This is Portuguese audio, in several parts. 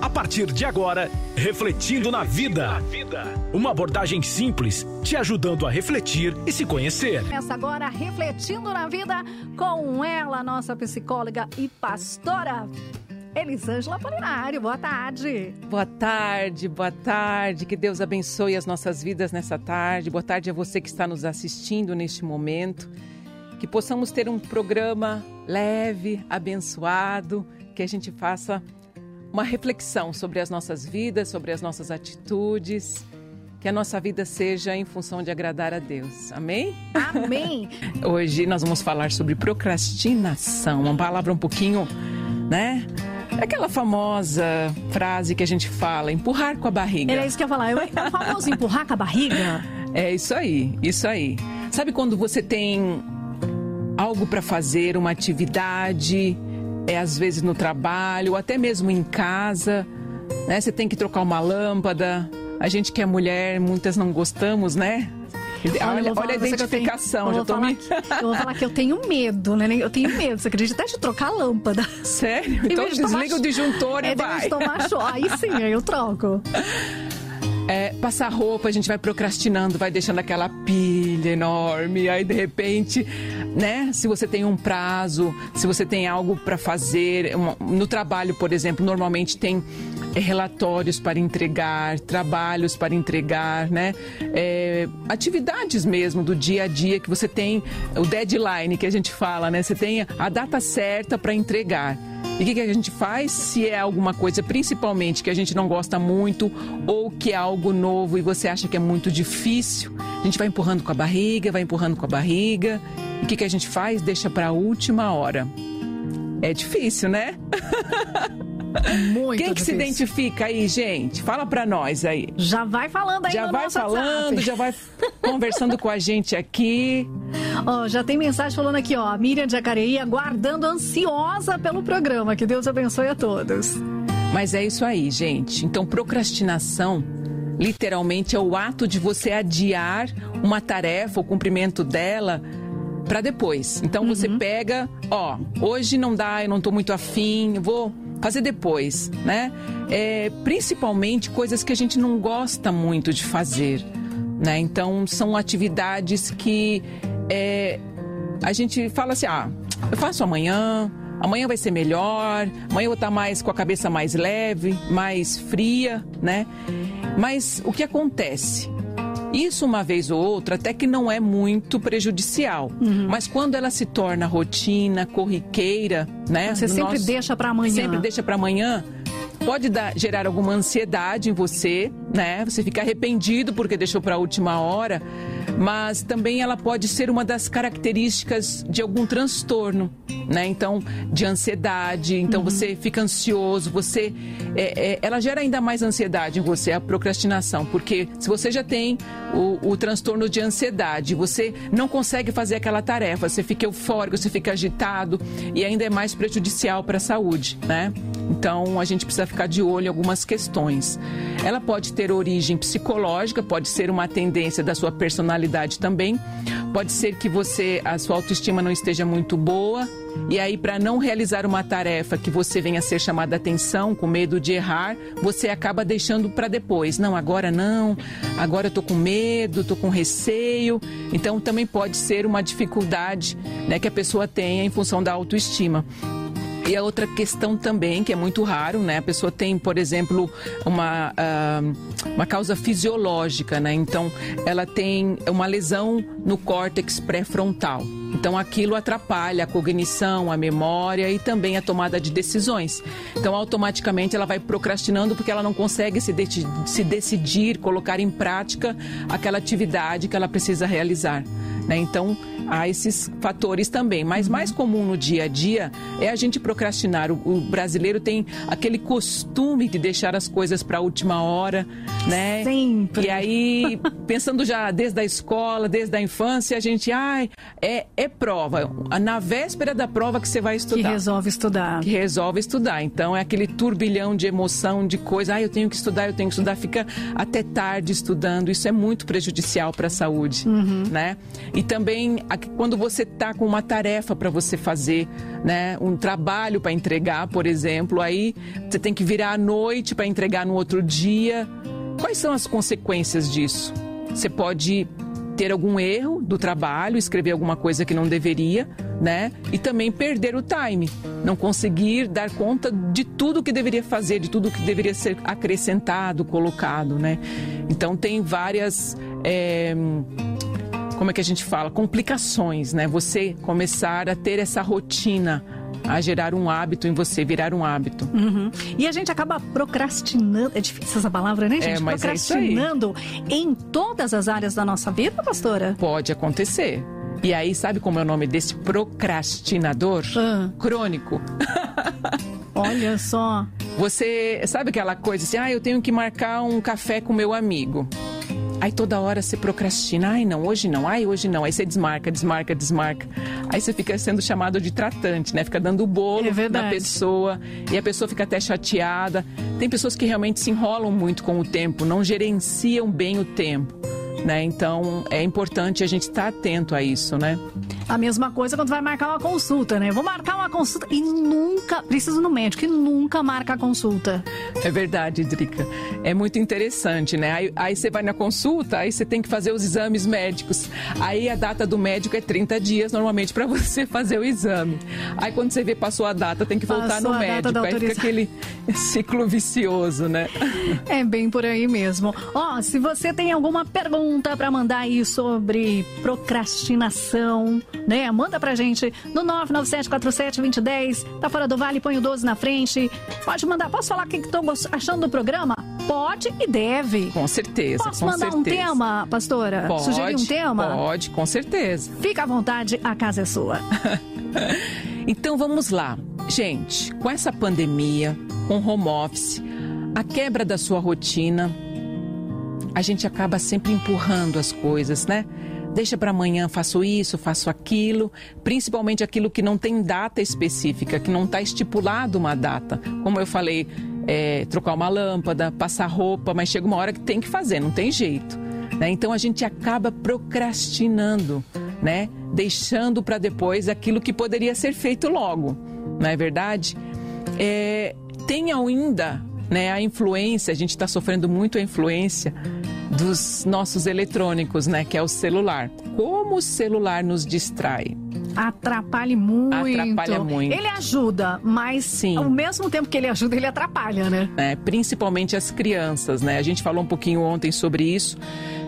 A partir de agora, Refletindo na Vida. Uma abordagem simples, te ajudando a refletir e se conhecer. Começa agora Refletindo na Vida com ela, nossa psicóloga e pastora. Elisângela Polinário, boa tarde. Boa tarde, boa tarde. Que Deus abençoe as nossas vidas nessa tarde. Boa tarde a você que está nos assistindo neste momento. Que possamos ter um programa leve, abençoado, que a gente faça uma reflexão sobre as nossas vidas, sobre as nossas atitudes. Que a nossa vida seja em função de agradar a Deus. Amém? Amém. Hoje nós vamos falar sobre procrastinação, uma palavra um pouquinho, né? Aquela famosa frase que a gente fala, empurrar com a barriga. Era isso que eu ia falar. É o famoso empurrar com a barriga? É isso aí, isso aí. Sabe quando você tem algo para fazer, uma atividade, é às vezes no trabalho, ou até mesmo em casa, né? Você tem que trocar uma lâmpada. A gente que é mulher, muitas não gostamos, né? Olha, olha, a identificação. Eu, vou me... que, eu vou falar que eu tenho medo, né? Eu tenho medo, você acredita? Até de trocar a lâmpada. Sério? Então de desliga o disjuntor é, e vai. Tomar show. Aí sim, aí eu troco. É, passar roupa, a gente vai procrastinando, vai deixando aquela pilha enorme, aí de repente, né? Se você tem um prazo, se você tem algo para fazer, no trabalho, por exemplo, normalmente tem é, relatórios para entregar, trabalhos para entregar, né? É, atividades mesmo do dia a dia que você tem, o deadline que a gente fala, né? Você tem a data certa para entregar. E o que, que, a gente faz se é alguma coisa, principalmente, que a gente não gosta muito ou que é algo novo e você acha que é muito difícil? A gente vai empurrando com a barriga, vai empurrando com a barriga. O que, que a gente faz? Deixa para a última hora. É difícil, né? Muito Quem que difícil. se identifica aí, gente? Fala para nós aí. Já vai falando aí Já no vai falando, WhatsApp. já vai conversando com a gente aqui. Ó, já tem mensagem falando aqui, ó. A Miriam de Jacareí aguardando ansiosa pelo programa. Que Deus abençoe a todos. Mas é isso aí, gente. Então, procrastinação literalmente é o ato de você adiar uma tarefa, o cumprimento dela para depois. Então você pega, ó, hoje não dá, eu não tô muito afim, vou fazer depois, né? É, principalmente coisas que a gente não gosta muito de fazer, né? Então são atividades que é, a gente fala assim, ah, eu faço amanhã, amanhã vai ser melhor, amanhã eu vou estar mais com a cabeça mais leve, mais fria, né? Mas o que acontece? Isso uma vez ou outra até que não é muito prejudicial, mas quando ela se torna rotina, corriqueira, né? Você sempre nosso- deixa para amanhã. Sempre deixa para amanhã. Pode dar, gerar alguma ansiedade em você, né? Você fica arrependido porque deixou para a última hora, mas também ela pode ser uma das características de algum transtorno, né? Então, de ansiedade, então você fica ansioso, você, é, é, ela gera ainda mais ansiedade em você, a procrastinação, porque se você já tem o, o transtorno de ansiedade, você não consegue fazer aquela tarefa, você fica eufórico, você fica agitado e ainda é mais prejudicial para a saúde, né? Então a gente precisa ficar de olho em algumas questões. Ela pode ter origem psicológica, pode ser uma tendência da sua personalidade também. Pode ser que você a sua autoestima não esteja muito boa e aí para não realizar uma tarefa que você venha a ser chamada atenção, com medo de errar, você acaba deixando para depois. Não, agora não. Agora eu tô com medo, tô com receio. Então também pode ser uma dificuldade, né, que a pessoa tenha em função da autoestima. E a outra questão também, que é muito raro, né? A pessoa tem, por exemplo, uma, ah, uma causa fisiológica, né? Então, ela tem uma lesão no córtex pré-frontal. Então, aquilo atrapalha a cognição, a memória e também a tomada de decisões. Então, automaticamente, ela vai procrastinando porque ela não consegue se, de- se decidir, colocar em prática aquela atividade que ela precisa realizar. Né? Então, há esses fatores também. Mas mais comum no dia a dia é a gente procrastinar. O, o brasileiro tem aquele costume de deixar as coisas para a última hora, né? Sempre. E aí, pensando já desde a escola, desde a infância, a gente, ai, é, é prova. Na véspera da prova que você vai Que estudar resolve estudar. que resolve estudar. Então é aquele turbilhão de emoção, de coisa. Ah, eu tenho que estudar, eu tenho que estudar. Fica até tarde estudando. Isso é muito prejudicial para a saúde, né? E também quando você está com uma tarefa para você fazer, né? Um trabalho para entregar, por exemplo, aí você tem que virar à noite para entregar no outro dia. Quais são as consequências disso? Você pode ter algum erro do trabalho, escrever alguma coisa que não deveria, né? E também perder o time, não conseguir dar conta de tudo que deveria fazer, de tudo que deveria ser acrescentado, colocado, né? Então tem várias é, como é que a gente fala, complicações, né? Você começar a ter essa rotina a gerar um hábito em você, virar um hábito. Uhum. E a gente acaba procrastinando, é difícil essa palavra, né, gente? É, mas procrastinando é em todas as áreas da nossa vida, pastora? Pode acontecer. E aí, sabe como é o nome desse procrastinador? Ah. Crônico. Olha só. Você sabe aquela coisa assim, ah, eu tenho que marcar um café com meu amigo. Aí toda hora você procrastina. Ai, não, hoje não. Ai, hoje não. Aí você desmarca, desmarca, desmarca. Aí você fica sendo chamado de tratante, né? Fica dando o bolo é na pessoa e a pessoa fica até chateada. Tem pessoas que realmente se enrolam muito com o tempo, não gerenciam bem o tempo. Né? Então é importante a gente estar atento a isso, né? A mesma coisa quando vai marcar uma consulta, né? Vou marcar uma consulta e nunca, preciso no médico, e nunca marca a consulta. É verdade, Drica. É muito interessante, né? Aí, aí, você vai na consulta, aí você tem que fazer os exames médicos. Aí a data do médico é 30 dias, normalmente, para você fazer o exame. Aí quando você vê passou a data, tem que voltar passou no médico. Aí fica aquele ciclo vicioso, né? É bem por aí mesmo. Ó, oh, se você tem alguma pergunta para mandar aí sobre procrastinação, né? Manda pra gente no 997472010. Tá fora do vale, põe o 12 na frente. Pode mandar. Posso falar o que estou achando do programa? Pode e deve. Com certeza. Posso com mandar certeza. um tema, pastora? Pode, Sugerir um tema? Pode, com certeza. Fica à vontade, a casa é sua. então vamos lá. Gente, com essa pandemia, com home office, a quebra da sua rotina, a gente acaba sempre empurrando as coisas, né? Deixa para amanhã, faço isso, faço aquilo, principalmente aquilo que não tem data específica, que não está estipulado uma data. Como eu falei, é, trocar uma lâmpada, passar roupa, mas chega uma hora que tem que fazer, não tem jeito. Né? Então a gente acaba procrastinando, né? deixando para depois aquilo que poderia ser feito logo, não é verdade? É, tem ainda né, a influência, a gente está sofrendo muito a influência dos nossos eletrônicos, né? Que é o celular. Como o celular nos distrai? Atrapalha muito. Atrapalha muito. Ele ajuda, mas Sim. ao mesmo tempo que ele ajuda, ele atrapalha, né? É, principalmente as crianças, né? A gente falou um pouquinho ontem sobre isso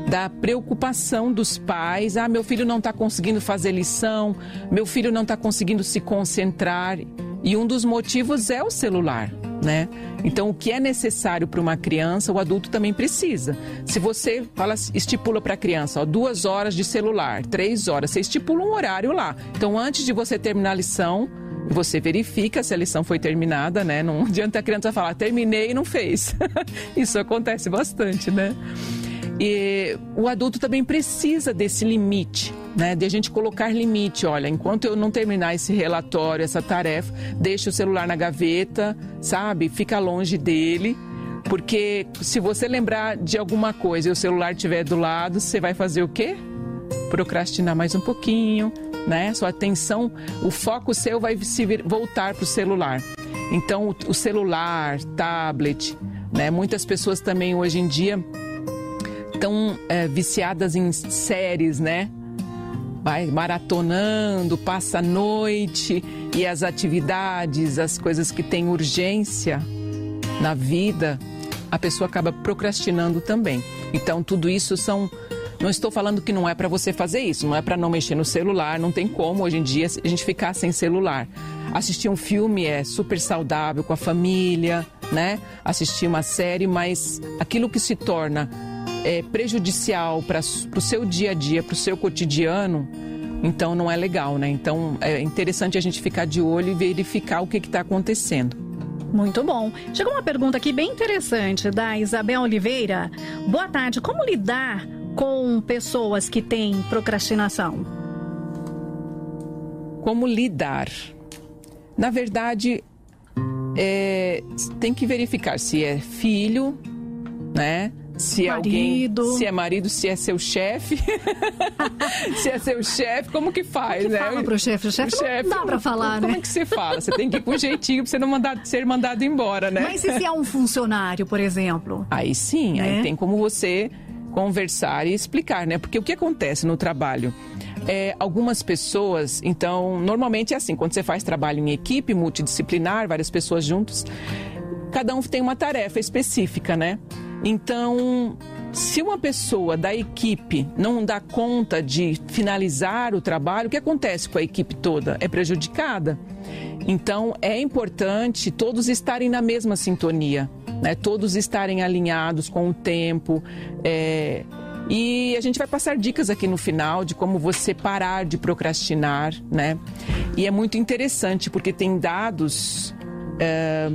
da preocupação dos pais. Ah, meu filho não está conseguindo fazer lição, meu filho não está conseguindo se concentrar. E um dos motivos é o celular né? Então, o que é necessário para uma criança, o adulto também precisa. Se você fala, estipula para a criança, ó, duas horas de celular, três horas, você estipula um horário lá. Então, antes de você terminar a lição, você verifica se a lição foi terminada, né? Não adianta a criança falar, terminei e não fez. Isso acontece bastante, né? E o adulto também precisa desse limite, né? De a gente colocar limite. Olha, enquanto eu não terminar esse relatório, essa tarefa, deixa o celular na gaveta, sabe? Fica longe dele. Porque se você lembrar de alguma coisa e o celular estiver do lado, você vai fazer o quê? Procrastinar mais um pouquinho, né? Sua atenção, o foco seu vai se voltar para o celular. Então, o celular, tablet, né? Muitas pessoas também hoje em dia estão é, viciadas em séries, né? Vai maratonando, passa a noite e as atividades, as coisas que têm urgência na vida, a pessoa acaba procrastinando também. Então, tudo isso são. Não estou falando que não é para você fazer isso, não é para não mexer no celular, não tem como hoje em dia a gente ficar sem celular. Assistir um filme é super saudável com a família, né? Assistir uma série, mas aquilo que se torna é, prejudicial para o seu dia a dia, para o seu cotidiano, então não é legal, né? Então é interessante a gente ficar de olho e verificar o que está acontecendo. Muito bom. Chegou uma pergunta aqui bem interessante da Isabel Oliveira. Boa tarde. Como lidar com pessoas que têm procrastinação? Como lidar? Na verdade, é, tem que verificar se é filho, né? Se é marido. alguém, se é marido, se é seu chefe, se é seu chefe, como que faz, como que né? Fala pro chefe, o chefe não dá para falar, como né? Como é que você fala? Você tem que ir com jeitinho para você não mandar, ser mandado embora, né? Mas e se é um funcionário, por exemplo? Aí sim, né? aí tem como você conversar e explicar, né? Porque o que acontece no trabalho? É, algumas pessoas, então, normalmente é assim, quando você faz trabalho em equipe multidisciplinar, várias pessoas juntos, cada um tem uma tarefa específica, né? Então, se uma pessoa da equipe não dá conta de finalizar o trabalho, o que acontece com a equipe toda? É prejudicada. Então, é importante todos estarem na mesma sintonia, né? todos estarem alinhados com o tempo. É... E a gente vai passar dicas aqui no final de como você parar de procrastinar, né? E é muito interessante porque tem dados é,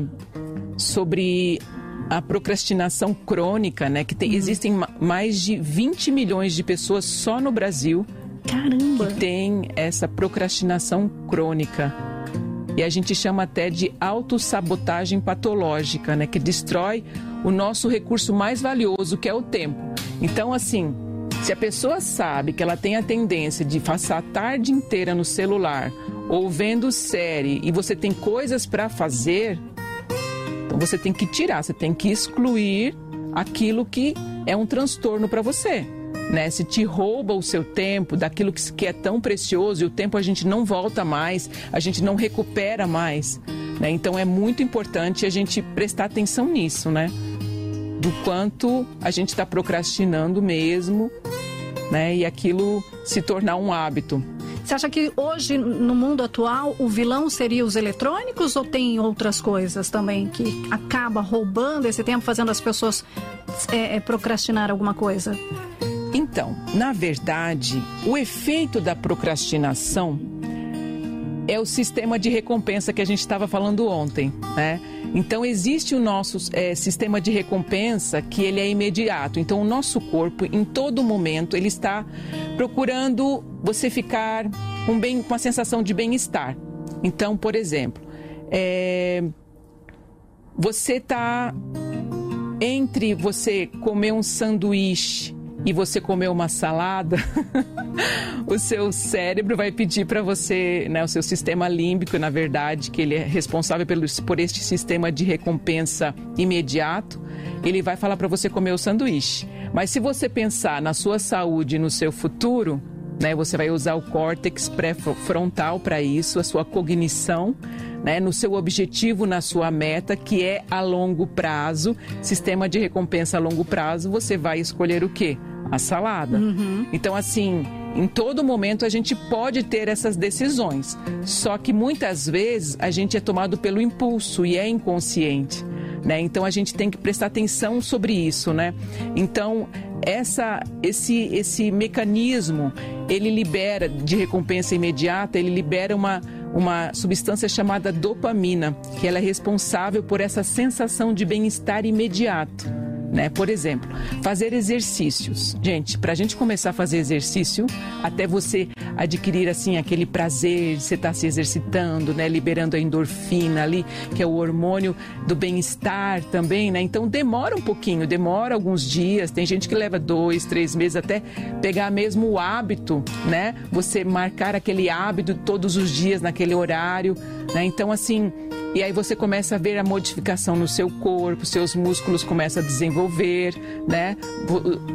sobre a procrastinação crônica, né? Que tem, uhum. existem mais de 20 milhões de pessoas só no Brasil Caramba. que tem essa procrastinação crônica. E a gente chama até de autossabotagem patológica, né? Que destrói o nosso recurso mais valioso, que é o tempo. Então, assim, se a pessoa sabe que ela tem a tendência de passar a tarde inteira no celular ou vendo série e você tem coisas para fazer, então você tem que tirar, você tem que excluir aquilo que é um transtorno para você. Né? Se te rouba o seu tempo daquilo que é tão precioso, e o tempo a gente não volta mais, a gente não recupera mais. Né? Então é muito importante a gente prestar atenção nisso, né? Do quanto a gente está procrastinando mesmo, né? E aquilo se tornar um hábito. Você acha que hoje, no mundo atual, o vilão seria os eletrônicos ou tem outras coisas também que acaba roubando esse tempo, fazendo as pessoas é, é, procrastinar alguma coisa? Então, na verdade, o efeito da procrastinação é o sistema de recompensa que a gente estava falando ontem, né? Então existe o nosso é, sistema de recompensa que ele é imediato. Então o nosso corpo, em todo momento, ele está procurando você ficar com, bem, com a sensação de bem-estar. Então, por exemplo, é, você está entre você comer um sanduíche e você comer uma salada, o seu cérebro vai pedir para você, né, o seu sistema límbico, na verdade, que ele é responsável pelo, por este sistema de recompensa imediato, ele vai falar para você comer o sanduíche. Mas se você pensar na sua saúde no seu futuro, né, você vai usar o córtex pré-frontal para isso, a sua cognição, né, no seu objetivo, na sua meta, que é a longo prazo, sistema de recompensa a longo prazo, você vai escolher o quê? A salada. Uhum. Então, assim, em todo momento a gente pode ter essas decisões. Só que muitas vezes a gente é tomado pelo impulso e é inconsciente. Né? Então a gente tem que prestar atenção sobre isso, né? Então essa, esse, esse mecanismo ele libera de recompensa imediata, ele libera uma, uma substância chamada dopamina, que ela é responsável por essa sensação de bem-estar imediato né? Por exemplo, fazer exercícios. Gente, para a gente começar a fazer exercício, até você adquirir assim aquele prazer de você estar tá se exercitando, né? Liberando a endorfina ali, que é o hormônio do bem-estar também, né? Então demora um pouquinho, demora alguns dias. Tem gente que leva dois, três meses até pegar mesmo o hábito, né? Você marcar aquele hábito todos os dias naquele horário, né? Então assim e aí você começa a ver a modificação no seu corpo, seus músculos começam a desenvolver, né?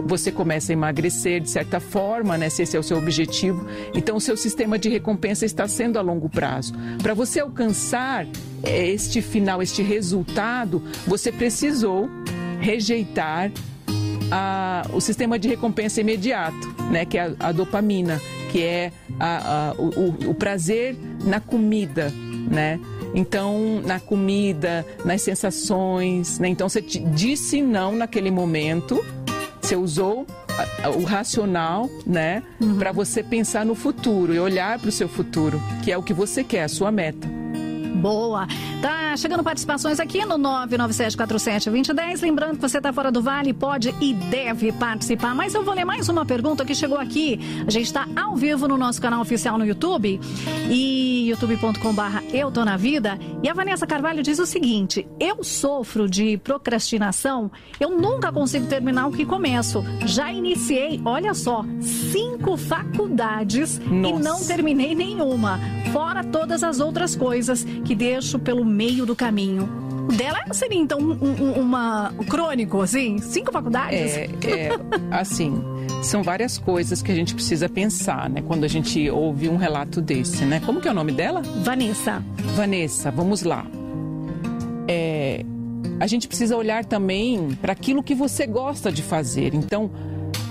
Você começa a emagrecer de certa forma, né? Se esse é o seu objetivo. Então o seu sistema de recompensa está sendo a longo prazo. Para você alcançar é, este final, este resultado, você precisou rejeitar a, o sistema de recompensa imediato, né? Que é a, a dopamina, que é a, o, o prazer na comida, né? Então, na comida, nas sensações, né? Então, você disse não naquele momento, você usou o racional, né, uhum. para você pensar no futuro e olhar para o seu futuro, que é o que você quer, a sua meta. Boa. Tá chegando participações aqui no 997472010. Lembrando que você está fora do Vale, pode e deve participar. Mas eu vou ler mais uma pergunta que chegou aqui. A gente está ao vivo no nosso canal oficial no YouTube e youtube.com/barra Eu Tô na Vida. E a Vanessa Carvalho diz o seguinte: Eu sofro de procrastinação. Eu nunca consigo terminar o que começo. Já iniciei, olha só, cinco faculdades Nossa. e não terminei nenhuma. Fora todas as outras coisas que deixo pelo meio do caminho. O dela seria, então, um, um, uma um crônico, assim? Cinco faculdades? É, é, assim, são várias coisas que a gente precisa pensar, né? Quando a gente ouve um relato desse, né? Como que é o nome dela? Vanessa. Vanessa, vamos lá. É, a gente precisa olhar também para aquilo que você gosta de fazer. Então,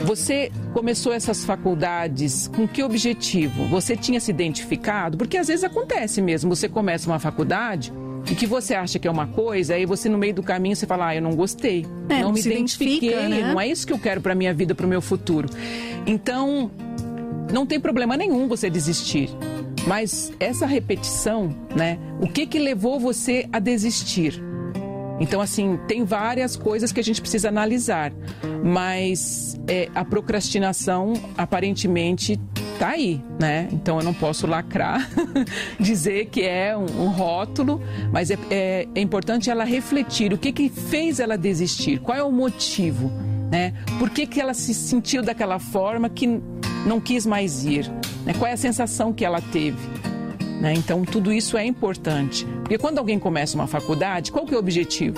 você começou essas faculdades com que objetivo? Você tinha se identificado? Porque às vezes acontece mesmo, você começa uma faculdade e que você acha que é uma coisa, aí você no meio do caminho você fala, ah, eu não gostei, é, não, não me identifiquei, né? não é isso que eu quero para minha vida, para o meu futuro. Então, não tem problema nenhum você desistir. Mas essa repetição, né? O que que levou você a desistir? Então, assim, tem várias coisas que a gente precisa analisar, mas é, a procrastinação aparentemente está aí, né? Então eu não posso lacrar, dizer que é um, um rótulo, mas é, é, é, importante ela refletir o que, que fez ela desistir, qual é o motivo, né? Por que, que ela se sentiu daquela forma que não quis mais ir? Né? Qual é a sensação que ela teve? Né? Então, tudo isso é importante. Porque quando alguém começa uma faculdade, qual que é o objetivo?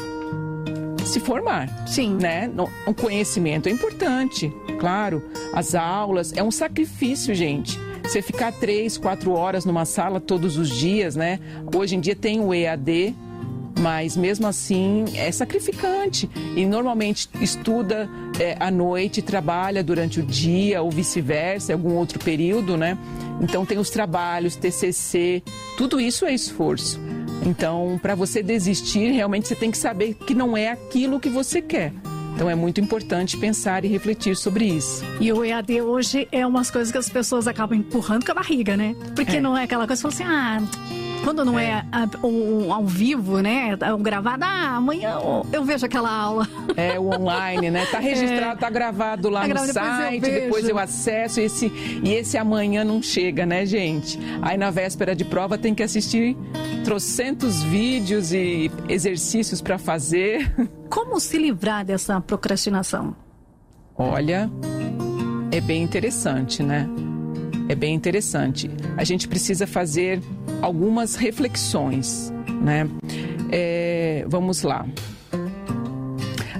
Se formar. Sim. Né? O conhecimento é importante, claro. As aulas, é um sacrifício, gente. Você ficar três, quatro horas numa sala todos os dias, né? Hoje em dia tem o EAD, mas mesmo assim é sacrificante. E normalmente estuda é, à noite, trabalha durante o dia ou vice-versa, algum outro período, né? Então tem os trabalhos, TCC, tudo isso é esforço. Então, para você desistir, realmente você tem que saber que não é aquilo que você quer. Então é muito importante pensar e refletir sobre isso. E o EAD hoje é umas coisas que as pessoas acabam empurrando com a barriga, né? Porque é. não é aquela coisa que você fala assim, ah, quando não é, é o, ao vivo, né? O gravado, ah, amanhã eu vejo aquela aula. É, o online, né? Tá registrado, é. tá gravado lá tá no gravado, site, depois eu, depois eu acesso e esse, e esse amanhã não chega, né, gente? Aí na véspera de prova tem que assistir trocentos vídeos e exercícios para fazer. Como se livrar dessa procrastinação? Olha, é bem interessante, né? É bem interessante. A gente precisa fazer algumas reflexões, né? É, vamos lá.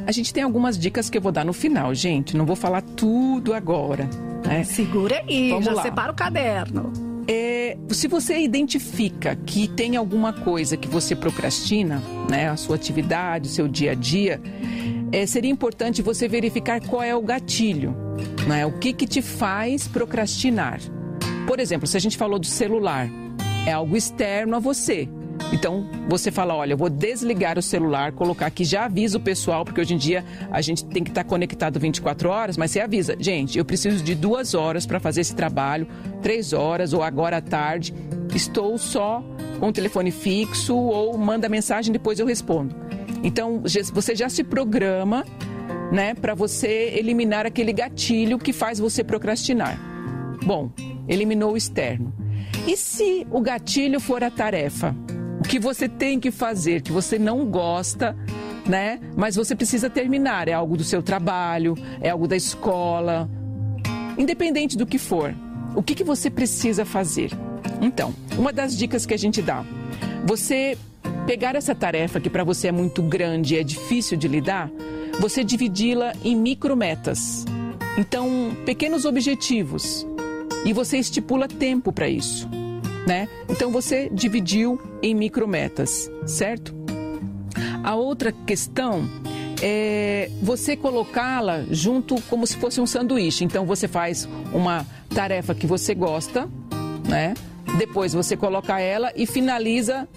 A gente tem algumas dicas que eu vou dar no final, gente. Não vou falar tudo agora. Né? Segura aí, Vamos já lá. separa o caderno. É, se você identifica que tem alguma coisa que você procrastina, né, a sua atividade, o seu dia a dia, é, seria importante você verificar qual é o gatilho, né, o que, que te faz procrastinar. Por exemplo, se a gente falou do celular, é algo externo a você. Então, você fala, olha, eu vou desligar o celular, colocar aqui, já avisa o pessoal, porque hoje em dia a gente tem que estar conectado 24 horas, mas você avisa, gente, eu preciso de duas horas para fazer esse trabalho, três horas ou agora à tarde, estou só com o telefone fixo ou manda mensagem, depois eu respondo. Então, você já se programa, né, para você eliminar aquele gatilho que faz você procrastinar. Bom, eliminou o externo. E se o gatilho for a tarefa? O que você tem que fazer, que você não gosta, né? Mas você precisa terminar. É algo do seu trabalho, é algo da escola. Independente do que for, o que, que você precisa fazer? Então, uma das dicas que a gente dá: você pegar essa tarefa que para você é muito grande e é difícil de lidar, você dividi-la em micrometas. Então, pequenos objetivos e você estipula tempo para isso, né? Então você dividiu em micrometas, certo? A outra questão é você colocá-la junto como se fosse um sanduíche. Então você faz uma tarefa que você gosta, né? Depois você coloca ela e finaliza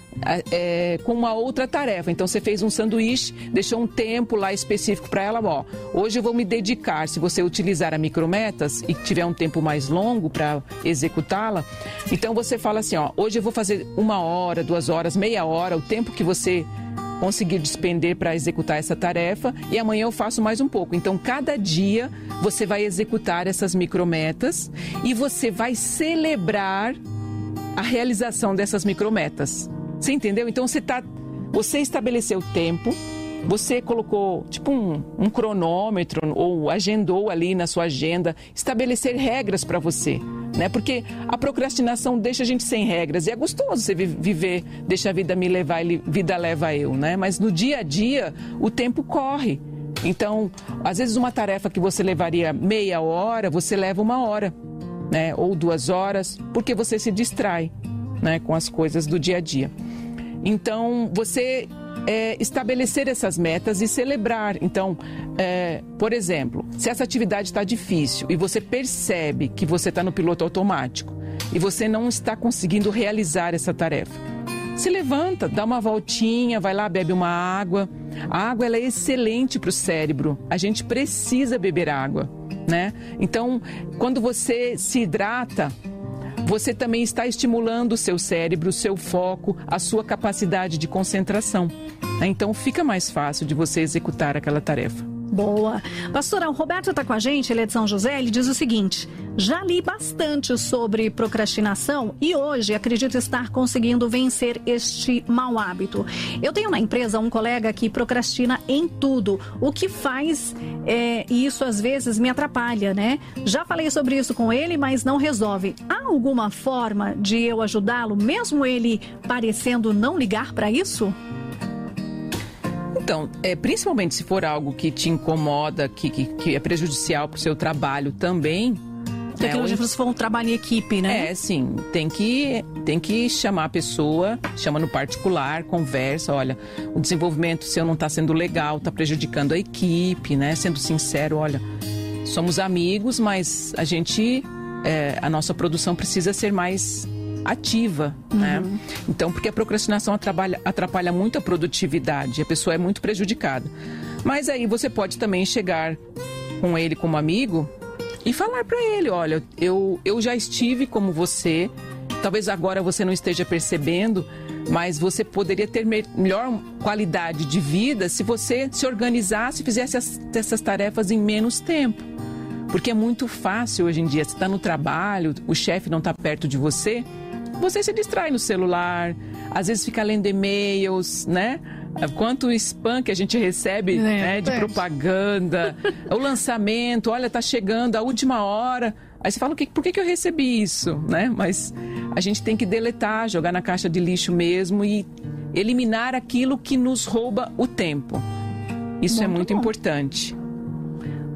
é, com uma outra tarefa. Então você fez um sanduíche, deixou um tempo lá específico para ela. Ó, hoje eu vou me dedicar. Se você utilizar a micrometas e tiver um tempo mais longo para executá-la, então você fala assim: ó, hoje eu vou fazer uma hora, duas horas, meia hora, o tempo que você conseguir despender para executar essa tarefa e amanhã eu faço mais um pouco. Então, cada dia você vai executar essas micrometas e você vai celebrar a realização dessas micrometas. Você entendeu? Então você tá, você estabeleceu tempo, você colocou tipo um, um cronômetro ou agendou ali na sua agenda, estabelecer regras para você. Né? Porque a procrastinação deixa a gente sem regras. E é gostoso você viver, deixa a vida me levar e vida leva eu, né? Mas no dia a dia, o tempo corre. Então, às vezes uma tarefa que você levaria meia hora, você leva uma hora né? Ou duas horas, porque você se distrai, né? Com as coisas do dia a dia. Então, você é, estabelecer essas metas e celebrar. Então, é, por exemplo, se essa atividade está difícil e você percebe que você está no piloto automático e você não está conseguindo realizar essa tarefa, se levanta, dá uma voltinha, vai lá, bebe uma água. A água é excelente para o cérebro. A gente precisa beber água né? Então, quando você se hidrata, você também está estimulando o seu cérebro, o seu foco, a sua capacidade de concentração. Né? Então, fica mais fácil de você executar aquela tarefa. Boa. Pastora, o Roberto está com a gente, ele é de São José, ele diz o seguinte: já li bastante sobre procrastinação e hoje acredito estar conseguindo vencer este mau hábito. Eu tenho na empresa um colega que procrastina em tudo, o que faz é, e isso às vezes me atrapalha, né? Já falei sobre isso com ele, mas não resolve. Há alguma forma de eu ajudá-lo, mesmo ele parecendo não ligar para isso? Então, é, principalmente se for algo que te incomoda, que, que, que é prejudicial para o seu trabalho também. Tem que é, se for um trabalho em equipe, né? É, sim. Tem que, tem que chamar a pessoa, chama no particular, conversa, olha, o desenvolvimento seu não está sendo legal, está prejudicando a equipe, né? Sendo sincero, olha, somos amigos, mas a gente, é, a nossa produção precisa ser mais ativa, né? uhum. né? Então, porque a procrastinação atrapalha, atrapalha muito a produtividade, a pessoa é muito prejudicada. Mas aí você pode também chegar com ele como amigo e falar para ele, olha, eu, eu já estive como você, talvez agora você não esteja percebendo, mas você poderia ter melhor qualidade de vida se você se organizasse e fizesse as, essas tarefas em menos tempo. Porque é muito fácil hoje em dia, você está no trabalho, o chefe não está perto de você, você se distrai no celular, às vezes fica lendo e-mails, né? Quanto spam que a gente recebe é, né, de propaganda, o lançamento, olha, tá chegando a última hora. Aí você fala, por que, que eu recebi isso? Né? Mas a gente tem que deletar, jogar na caixa de lixo mesmo e eliminar aquilo que nos rouba o tempo. Isso é muito é muito bom. importante.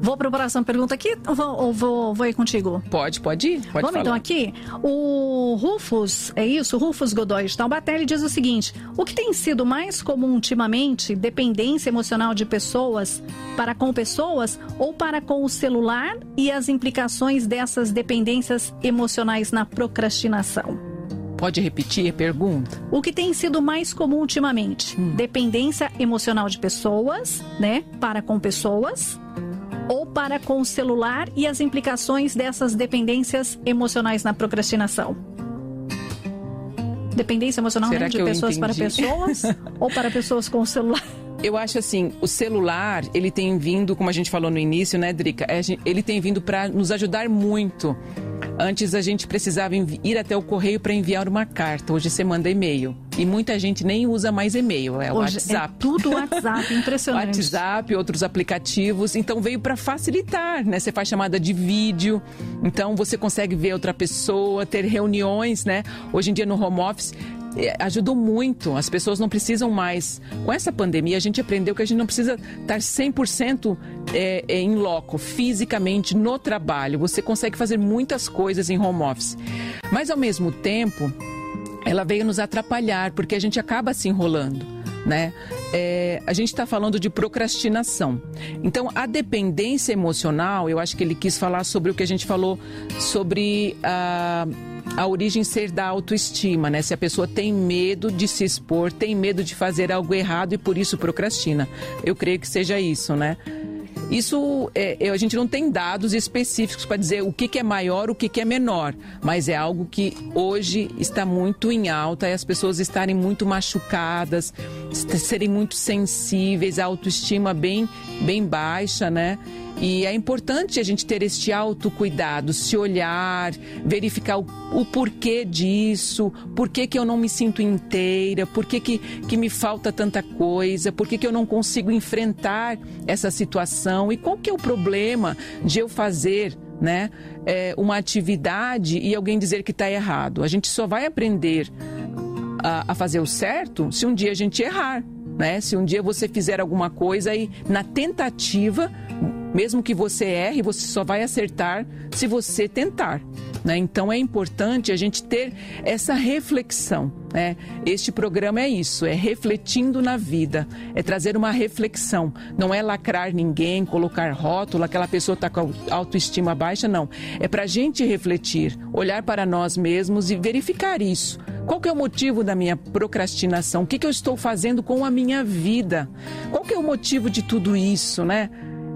Vou para a próxima pergunta aqui ou vou, vou, vou ir contigo? Pode, pode ir. Pode Vamos falar. então aqui. O Rufus, é isso? Rufus Godoy de Taubaté, ele diz o seguinte: o que tem sido mais comum ultimamente, dependência emocional de pessoas para com pessoas ou para com o celular e as implicações dessas dependências emocionais na procrastinação? Pode repetir a pergunta? O que tem sido mais comum ultimamente? Hum. Dependência emocional de pessoas, né? Para com pessoas ou para com o celular e as implicações dessas dependências emocionais na procrastinação? Dependência emocional né, de pessoas para pessoas ou para pessoas com o celular? Eu acho assim, o celular, ele tem vindo, como a gente falou no início, né, Drica? É, ele tem vindo para nos ajudar muito Antes a gente precisava ir até o correio para enviar uma carta. Hoje você manda e-mail. E muita gente nem usa mais e-mail, é o Hoje WhatsApp. É tudo WhatsApp, impressionante. WhatsApp, outros aplicativos. Então veio para facilitar, né? Você faz chamada de vídeo, então você consegue ver outra pessoa, ter reuniões, né? Hoje em dia no home office é, ajudou muito. As pessoas não precisam mais. Com essa pandemia, a gente aprendeu que a gente não precisa estar 100% é, é, em loco, fisicamente, no trabalho. Você consegue fazer muitas coisas em home office. Mas, ao mesmo tempo, ela veio nos atrapalhar, porque a gente acaba se enrolando. Né? É, a gente está falando de procrastinação. Então, a dependência emocional, eu acho que ele quis falar sobre o que a gente falou sobre a. Uh, a origem ser da autoestima, né? Se a pessoa tem medo de se expor, tem medo de fazer algo errado e por isso procrastina. Eu creio que seja isso, né? Isso é, a gente não tem dados específicos para dizer o que, que é maior, o que, que é menor, mas é algo que hoje está muito em alta e as pessoas estarem muito machucadas, serem muito sensíveis, a autoestima bem, bem baixa, né? E é importante a gente ter este autocuidado, se olhar, verificar o, o porquê disso, por que, que eu não me sinto inteira, por que, que, que me falta tanta coisa, por que, que eu não consigo enfrentar essa situação e qual que é o problema de eu fazer né, é, uma atividade e alguém dizer que está errado. A gente só vai aprender a, a fazer o certo se um dia a gente errar. Né? Se um dia você fizer alguma coisa e na tentativa mesmo que você erre, você só vai acertar se você tentar. Né? Então é importante a gente ter essa reflexão. Né? Este programa é isso, é refletindo na vida, é trazer uma reflexão. Não é lacrar ninguém, colocar rótulo, aquela pessoa está com autoestima baixa, não. É para a gente refletir, olhar para nós mesmos e verificar isso. Qual que é o motivo da minha procrastinação? O que, que eu estou fazendo com a minha vida? Qual que é o motivo de tudo isso, né?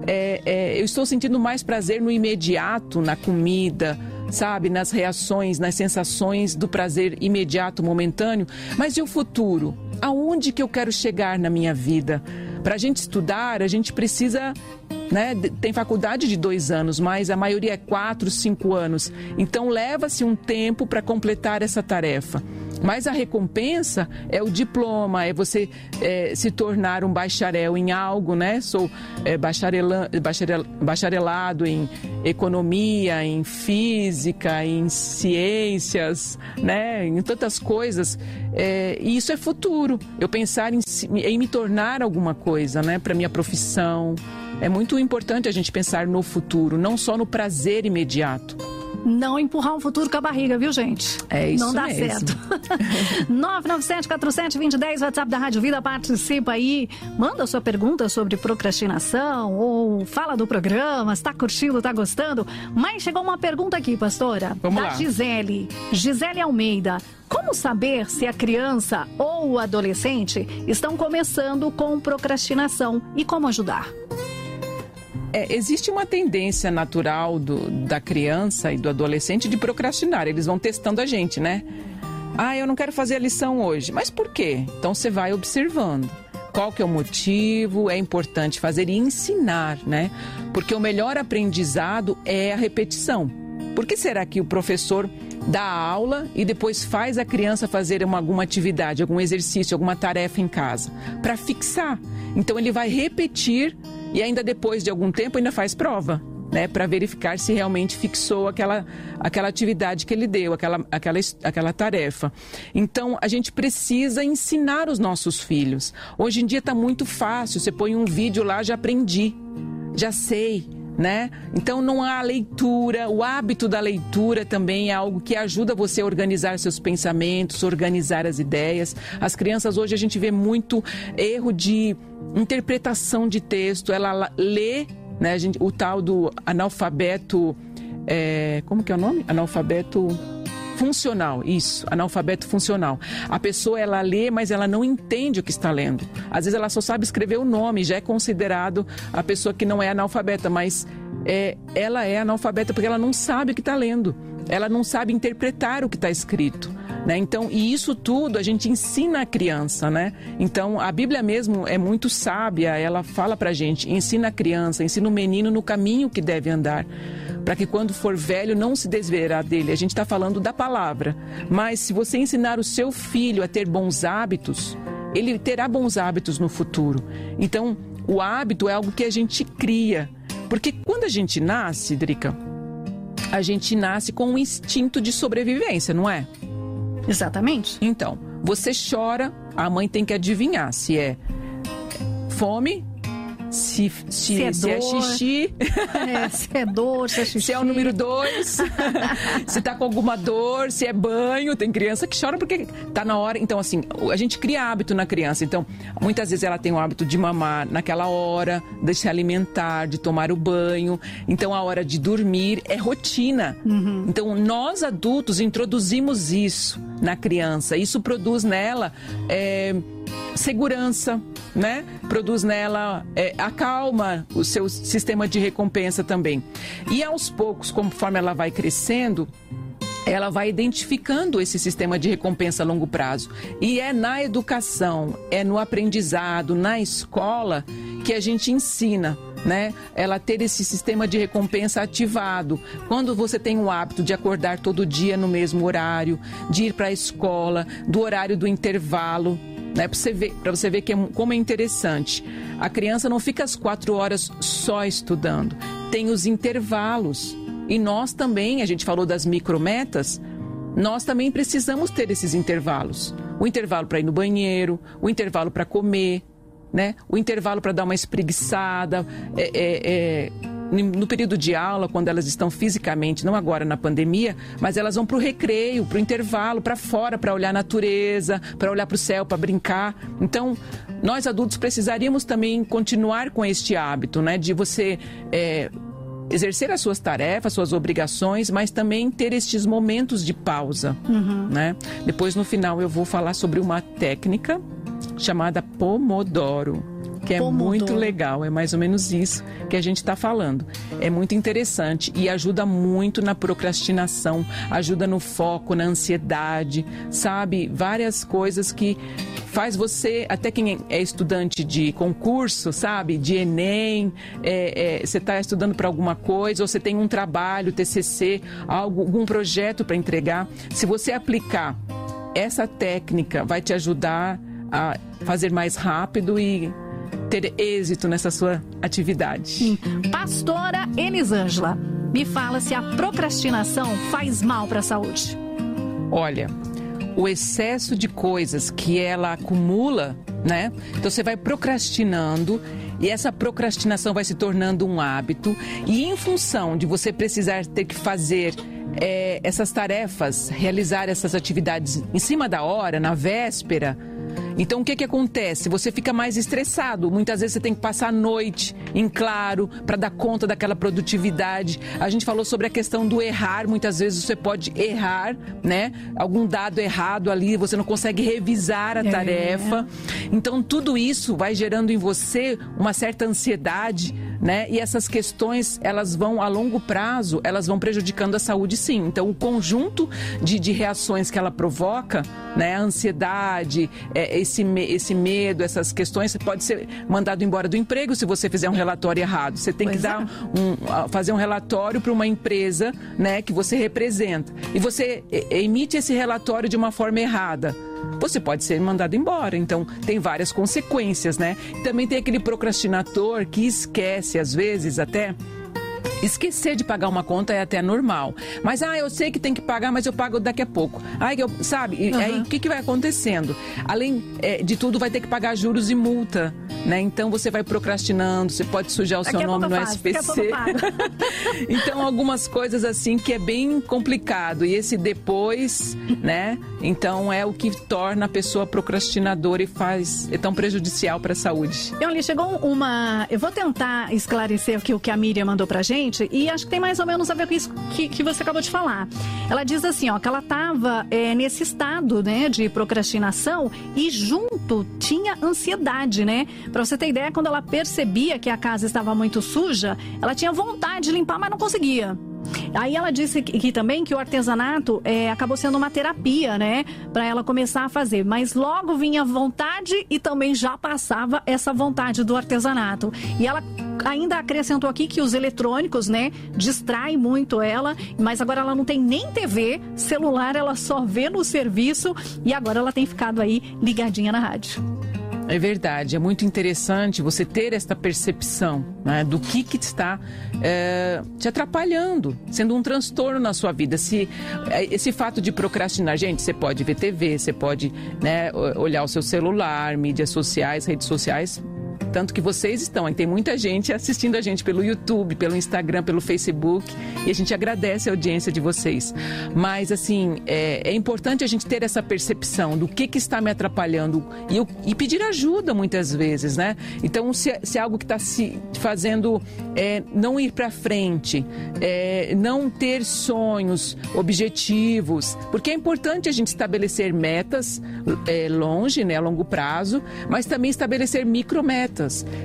É, é, eu estou sentindo mais prazer no imediato, na comida, sabe, nas reações, nas sensações do prazer imediato, momentâneo. Mas e o futuro? Aonde que eu quero chegar na minha vida? Para a gente estudar, a gente precisa né? Tem faculdade de dois anos, mas a maioria é quatro, cinco anos. Então leva-se um tempo para completar essa tarefa. Mas a recompensa é o diploma, é você é, se tornar um bacharel em algo, né? Sou é, bacharela, bacharel, bacharelado em economia, em física, em ciências, né? Em tantas coisas. É, e isso é futuro. Eu pensar em, em me tornar alguma coisa, né? Para minha profissão. É muito importante a gente pensar no futuro, não só no prazer imediato não empurrar um futuro com a barriga, viu, gente? É isso Não dá mesmo. certo. 997-47-2010, WhatsApp da Rádio Vida, participa aí. Manda sua pergunta sobre procrastinação ou fala do programa, está curtindo, está gostando. Mas chegou uma pergunta aqui, pastora. Vamos da lá. Gisele. Gisele Almeida. Como saber se a criança ou o adolescente estão começando com procrastinação e como ajudar? É, existe uma tendência natural do, da criança e do adolescente de procrastinar. Eles vão testando a gente, né? Ah, eu não quero fazer a lição hoje. Mas por quê? Então você vai observando. Qual que é o motivo? É importante fazer e ensinar, né? Porque o melhor aprendizado é a repetição. Por que será que o professor dá aula e depois faz a criança fazer uma, alguma atividade, algum exercício, alguma tarefa em casa? Para fixar. Então ele vai repetir e ainda depois de algum tempo ainda faz prova. Né, para verificar se realmente fixou aquela, aquela atividade que ele deu, aquela, aquela, aquela tarefa. Então, a gente precisa ensinar os nossos filhos. Hoje em dia está muito fácil, você põe um vídeo lá, já aprendi, já sei. Né? Então não há leitura, o hábito da leitura também é algo que ajuda você a organizar seus pensamentos, organizar as ideias. As crianças hoje a gente vê muito erro de interpretação de texto, ela lê né, a gente, o tal do analfabeto. É, como que é o nome? Analfabeto funcional, isso, analfabeto funcional. A pessoa ela lê, mas ela não entende o que está lendo. Às vezes ela só sabe escrever o nome, já é considerado a pessoa que não é analfabeta, mas é, ela é analfabeta porque ela não sabe o que está lendo. Ela não sabe interpretar o que está escrito. Né? Então, e isso tudo a gente ensina a criança, né? Então, a Bíblia mesmo é muito sábia, ela fala pra gente, ensina a criança, ensina o menino no caminho que deve andar, para que quando for velho não se desviará dele. A gente está falando da palavra, mas se você ensinar o seu filho a ter bons hábitos, ele terá bons hábitos no futuro. Então, o hábito é algo que a gente cria, porque quando a gente nasce, Drica, a gente nasce com um instinto de sobrevivência, não é? Exatamente. Então, você chora, a mãe tem que adivinhar se é fome, se, se, se, é, se é, xixi. É, se é dor, se é xixi. Se é o número dois. se tá com alguma dor, se é banho. Tem criança que chora porque tá na hora. Então, assim, a gente cria hábito na criança. Então, muitas vezes ela tem o hábito de mamar naquela hora, de se alimentar, de tomar o banho. Então, a hora de dormir é rotina. Uhum. Então, nós adultos introduzimos isso na criança. Isso produz nela. É, segurança, né? Produz nela, é, acalma o seu sistema de recompensa também. E aos poucos, conforme ela vai crescendo, ela vai identificando esse sistema de recompensa a longo prazo. E é na educação, é no aprendizado, na escola, que a gente ensina. Né? Ela ter esse sistema de recompensa ativado. Quando você tem o hábito de acordar todo dia no mesmo horário, de ir para a escola, do horário do intervalo, né? Para você ver, você ver que é, como é interessante. A criança não fica as quatro horas só estudando, tem os intervalos. E nós também, a gente falou das micrometas, nós também precisamos ter esses intervalos. O intervalo para ir no banheiro, o intervalo para comer, né? O intervalo para dar uma espreguiçada, é, é, é no período de aula, quando elas estão fisicamente, não agora na pandemia, mas elas vão para o recreio, para o intervalo, para fora, para olhar a natureza, para olhar para o céu, para brincar. Então, nós adultos precisaríamos também continuar com este hábito, né, de você é, exercer as suas tarefas, suas obrigações, mas também ter estes momentos de pausa, uhum. né? Depois no final eu vou falar sobre uma técnica chamada Pomodoro que é Pomodoro. muito legal. É mais ou menos isso que a gente está falando. É muito interessante e ajuda muito na procrastinação, ajuda no foco, na ansiedade, sabe? Várias coisas que faz você, até quem é estudante de concurso, sabe, de Enem, é, é, você está estudando para alguma coisa, ou você tem um trabalho, TCC, algo, algum projeto para entregar, se você aplicar essa técnica, vai te ajudar a fazer mais rápido e ter êxito nessa sua atividade. Pastora Elisângela, me fala se a procrastinação faz mal para a saúde. Olha, o excesso de coisas que ela acumula, né? Então você vai procrastinando e essa procrastinação vai se tornando um hábito e em função de você precisar ter que fazer é, essas tarefas, realizar essas atividades em cima da hora, na véspera, então o que que acontece? Você fica mais estressado. Muitas vezes você tem que passar a noite em claro para dar conta daquela produtividade. A gente falou sobre a questão do errar. Muitas vezes você pode errar, né? Algum dado errado ali, você não consegue revisar a é. tarefa. Então tudo isso vai gerando em você uma certa ansiedade né? E essas questões, elas vão a longo prazo, elas vão prejudicando a saúde, sim. Então, o conjunto de, de reações que ela provoca, né? A ansiedade, é, esse, esse medo, essas questões, você pode ser mandado embora do emprego se você fizer um relatório errado. Você tem pois que é. dar um, fazer um relatório para uma empresa, né? Que você representa. E você emite esse relatório de uma forma errada você pode ser mandado embora. Então, tem várias consequências, né? Também tem aquele procrastinador que esquece, às vezes, até Esquecer de pagar uma conta é até normal. Mas, ah, eu sei que tem que pagar, mas eu pago daqui a pouco. Aí, eu, sabe? Uhum. Aí, o que, que vai acontecendo? Além é, de tudo, vai ter que pagar juros e multa, né? Então, você vai procrastinando, você pode sujar o daqui seu nome no faço, SPC. então, algumas coisas assim que é bem complicado. E esse depois, né? Então, é o que torna a pessoa procrastinadora e faz... É tão prejudicial para a saúde. Olha, chegou uma... Eu vou tentar esclarecer aqui o que a Miriam mandou pra gente gente, e acho que tem mais ou menos a ver com isso que, que você acabou de falar. Ela diz assim, ó, que ela estava é, nesse estado, né, de procrastinação e junto tinha ansiedade, né? Para você ter ideia, quando ela percebia que a casa estava muito suja, ela tinha vontade de limpar, mas não conseguia. Aí ela disse que, que também que o artesanato é, acabou sendo uma terapia, né, para ela começar a fazer. Mas logo vinha vontade e também já passava essa vontade do artesanato. E ela ainda acrescentou aqui que os eletrônicos, né, distraem muito ela, mas agora ela não tem nem TV, celular, ela só vê no serviço e agora ela tem ficado aí ligadinha na rádio. É verdade, é muito interessante você ter esta percepção né, do que, que está é, te atrapalhando, sendo um transtorno na sua vida. Se, é, esse fato de procrastinar, gente, você pode ver TV, você pode né, olhar o seu celular, mídias sociais, redes sociais, Tanto que vocês estão aí, tem muita gente assistindo a gente pelo YouTube, pelo Instagram, pelo Facebook, e a gente agradece a audiência de vocês. Mas, assim, é, é importante a gente ter essa percepção do que, que está me atrapalhando e, eu, e pedir ajuda muitas vezes, né? Então, se, se é algo que está se fazendo é, não ir para frente, é, não ter sonhos, objetivos, porque é importante a gente estabelecer metas é, longe, né, a longo prazo, mas também estabelecer micrometas,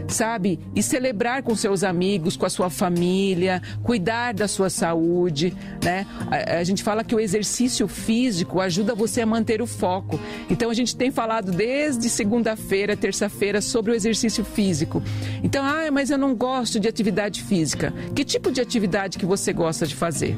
sabe? E celebrar com seus amigos, com a sua família, cuidar da sua saúde, né? A, a gente fala que o exercício físico ajuda você a manter o foco. Então a gente tem falado desde segunda-feira, terça-feira sobre o exercício físico. Então, ah, mas eu não gosto de atividade física. Que tipo de atividade que você gosta de fazer?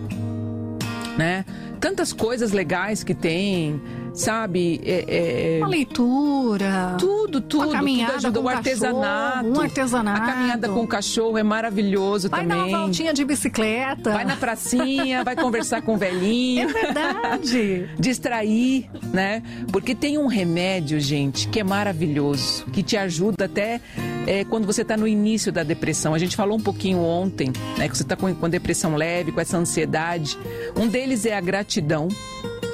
Né? Tantas coisas legais que tem, sabe? É, é... Uma leitura. Tudo, tudo. Uma caminhada tudo ajuda. Com o artesanato. Um artesanato. A caminhada com o cachorro é maravilhoso vai também. Vai dar uma voltinha de bicicleta. Vai na pracinha, vai conversar com o velhinho. É verdade. Distrair, né? Porque tem um remédio, gente, que é maravilhoso, que te ajuda até é, quando você está no início da depressão. A gente falou um pouquinho ontem, né? Que você está com, com depressão leve, com essa ansiedade. Um deles é a gratidão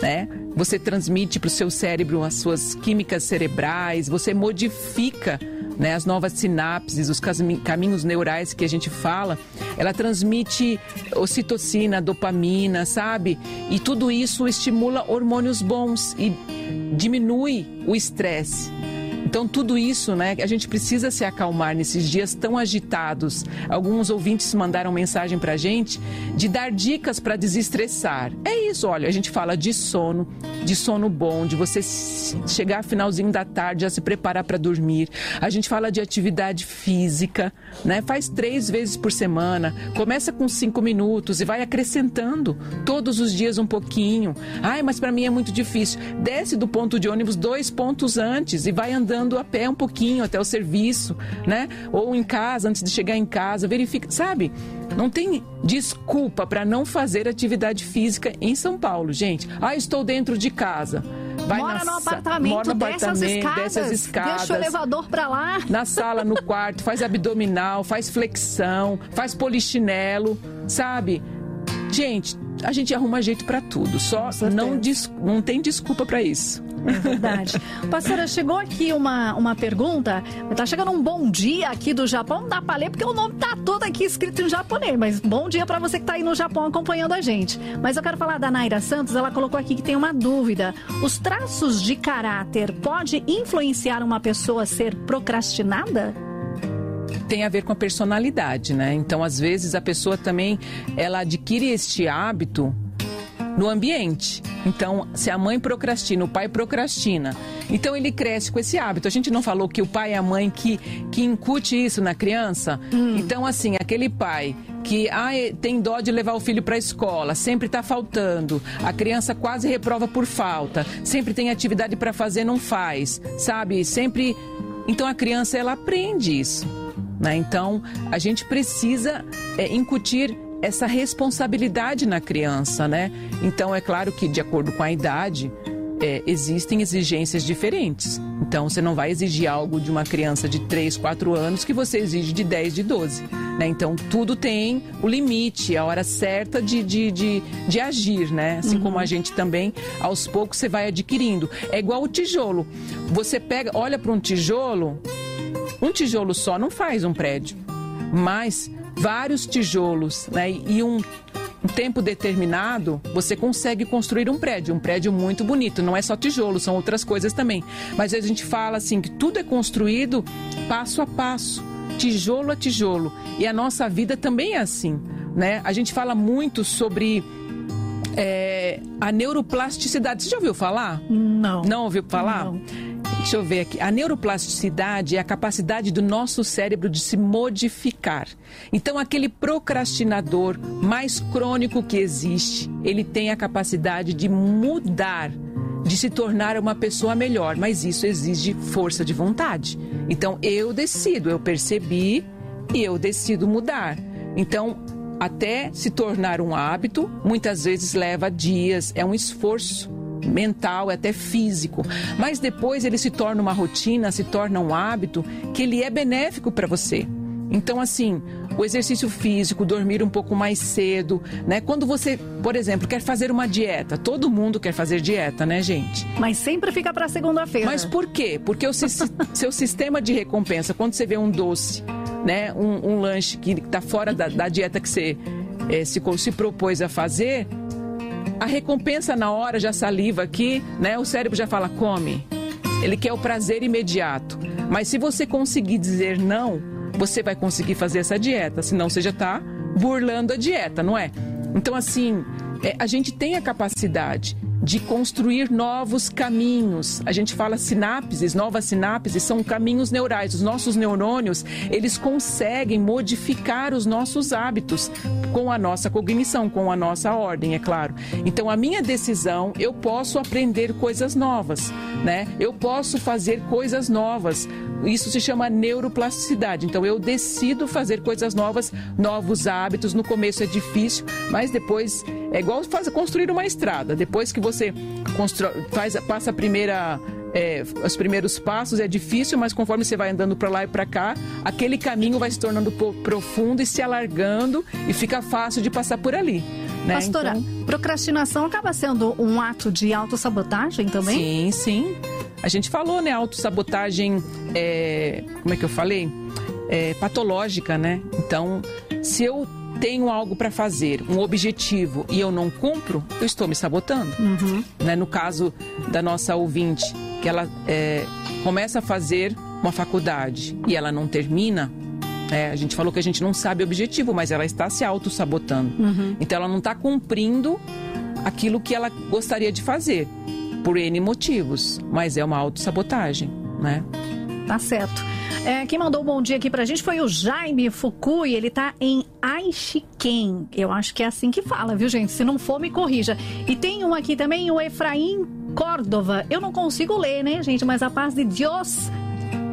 né? Você transmite para o seu cérebro as suas químicas cerebrais, você modifica né, as novas sinapses, os caminhos neurais que a gente fala, ela transmite ocitocina, dopamina, sabe? E tudo isso estimula hormônios bons e diminui o estresse. Então, tudo isso, né, a gente precisa se acalmar nesses dias tão agitados. Alguns ouvintes mandaram mensagem pra gente de dar dicas para desestressar. É isso, olha, a gente fala de sono, de sono bom, de você chegar finalzinho da tarde, já se preparar para dormir. A gente fala de atividade física, né? Faz três vezes por semana, começa com cinco minutos e vai acrescentando todos os dias um pouquinho. Ai, mas para mim é muito difícil. Desce do ponto de ônibus dois pontos antes e vai andando andando a pé um pouquinho até o serviço, né? Ou em casa, antes de chegar em casa, verifica, sabe? Não tem desculpa para não fazer atividade física em São Paulo, gente. Ah, estou dentro de casa. Vai mora no apartamento, mora no desce apartamento, escadas, desce as escadas. Deixa o elevador para lá. Na sala, no quarto, faz abdominal, faz flexão, faz polichinelo, sabe? Gente, a gente arruma jeito para tudo, só não, não tem desculpa para isso. É verdade. Pastora, chegou aqui uma, uma pergunta. Tá chegando um bom dia aqui do Japão. Não dá pra ler porque o nome tá todo aqui escrito em japonês. Mas bom dia para você que tá aí no Japão acompanhando a gente. Mas eu quero falar da Naira Santos. Ela colocou aqui que tem uma dúvida. Os traços de caráter pode influenciar uma pessoa a ser procrastinada? Tem a ver com a personalidade, né? Então, às vezes a pessoa também ela adquire este hábito no ambiente. Então, se a mãe procrastina, o pai procrastina. Então ele cresce com esse hábito. A gente não falou que o pai e a mãe que, que incute isso na criança? Hum. Então, assim, aquele pai que ah, tem dó de levar o filho para a escola, sempre está faltando, a criança quase reprova por falta, sempre tem atividade para fazer, não faz, sabe? Sempre. Então a criança ela aprende isso. Né? Então a gente precisa é, incutir essa responsabilidade na criança, né? Então é claro que de acordo com a idade é, existem exigências diferentes. Então você não vai exigir algo de uma criança de 3, 4 anos que você exige de 10, de 12. Né? Então tudo tem o limite, a hora certa de, de, de, de agir, né? Assim uhum. como a gente também, aos poucos, você vai adquirindo. É igual o tijolo. Você pega, olha para um tijolo, um tijolo só não faz um prédio. Mas vários tijolos né, e um, um tempo determinado, você consegue construir um prédio, um prédio muito bonito. Não é só tijolo, são outras coisas também. Mas a gente fala assim que tudo é construído passo a passo, tijolo a tijolo. E a nossa vida também é assim. Né? A gente fala muito sobre é, a neuroplasticidade. Você já ouviu falar? Não. Não ouviu falar? Não. Deixa eu ver aqui. A neuroplasticidade é a capacidade do nosso cérebro de se modificar. Então, aquele procrastinador mais crônico que existe, ele tem a capacidade de mudar, de se tornar uma pessoa melhor. Mas isso exige força de vontade. Então, eu decido, eu percebi e eu decido mudar. Então, até se tornar um hábito, muitas vezes leva dias, é um esforço mental, é até físico. Mas depois ele se torna uma rotina, se torna um hábito que ele é benéfico para você. Então, assim, o exercício físico, dormir um pouco mais cedo, né? Quando você, por exemplo, quer fazer uma dieta, todo mundo quer fazer dieta, né, gente? Mas sempre fica para segunda-feira. Mas por quê? Porque o seu sistema de recompensa, quando você vê um doce, né, um, um lanche que está fora da, da, dieta que você é, se, se propôs a fazer, a recompensa na hora já saliva aqui, né? O cérebro já fala come. Ele quer o prazer imediato. Mas se você conseguir dizer não, você vai conseguir fazer essa dieta, senão você já está burlando a dieta, não é? Então, assim, é, a gente tem a capacidade de construir novos caminhos. A gente fala sinapses, novas sinapses são caminhos neurais. Os nossos neurônios, eles conseguem modificar os nossos hábitos com a nossa cognição, com a nossa ordem, é claro. Então, a minha decisão, eu posso aprender coisas novas, né? Eu posso fazer coisas novas. Isso se chama neuroplasticidade. Então, eu decido fazer coisas novas, novos hábitos. No começo é difícil, mas depois é igual fazer, construir uma estrada. Depois que você faz, passa a primeira é, os primeiros passos é difícil, mas conforme você vai andando para lá e para cá, aquele caminho vai se tornando profundo e se alargando e fica fácil de passar por ali. Né? Pastora, então... procrastinação acaba sendo um ato de autossabotagem também? Sim, sim. A gente falou, né? Autossabotagem, é, como é que eu falei? É, patológica, né? Então, se eu tenho algo para fazer, um objetivo, e eu não cumpro, eu estou me sabotando. Uhum. Né? No caso da nossa ouvinte, que ela é, começa a fazer uma faculdade e ela não termina, é, a gente falou que a gente não sabe o objetivo, mas ela está se auto-sabotando. Uhum. Então ela não está cumprindo aquilo que ela gostaria de fazer, por N motivos, mas é uma auto-sabotagem, né? Tá certo. É, quem mandou um bom dia aqui pra gente foi o Jaime Fukui, ele tá em Aichiken. Eu acho que é assim que fala, viu, gente? Se não for, me corrija. E tem um aqui também, o Efraim Córdova. Eu não consigo ler, né, gente? Mas a paz de Deus